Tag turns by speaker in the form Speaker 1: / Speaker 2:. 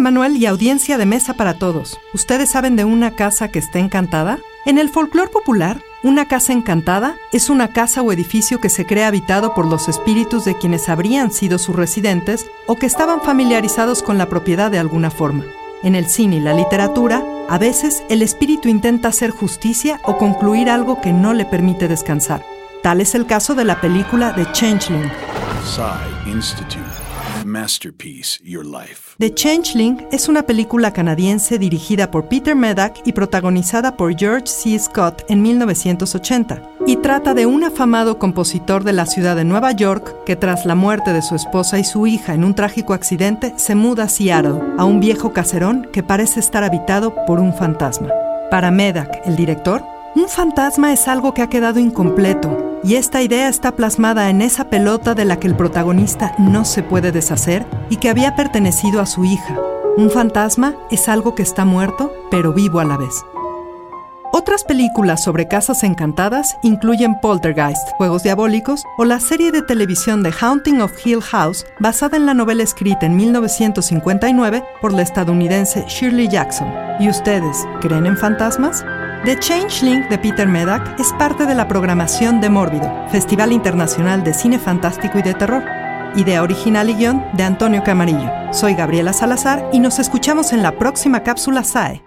Speaker 1: Manuel y audiencia de Mesa para Todos. ¿Ustedes saben de una casa que está encantada? En el folclore popular, una casa encantada es una casa o edificio que se cree habitado por los espíritus de quienes habrían sido sus residentes o que estaban familiarizados con la propiedad de alguna forma. En el cine y la literatura, a veces el espíritu intenta hacer justicia o concluir algo que no le permite descansar. Tal es el caso de la película The Changeling.
Speaker 2: Masterpiece, Your Life.
Speaker 1: The Changeling es una película canadiense dirigida por Peter Medak y protagonizada por George C. Scott en 1980, y trata de un afamado compositor de la ciudad de Nueva York que tras la muerte de su esposa y su hija en un trágico accidente se muda a Seattle, a un viejo caserón que parece estar habitado por un fantasma. Para Medak, el director, un fantasma es algo que ha quedado incompleto, y esta idea está plasmada en esa pelota de la que el protagonista no se puede deshacer y que había pertenecido a su hija. Un fantasma es algo que está muerto, pero vivo a la vez. Otras películas sobre casas encantadas incluyen Poltergeist, Juegos Diabólicos o la serie de televisión The Haunting of Hill House, basada en la novela escrita en 1959 por la estadounidense Shirley Jackson. ¿Y ustedes creen en fantasmas? The Changeling de Peter Medak es parte de la programación de Mórbido, Festival Internacional de Cine Fantástico y de Terror. Idea original y guion de Antonio Camarillo. Soy Gabriela Salazar y nos escuchamos en la próxima cápsula SAE.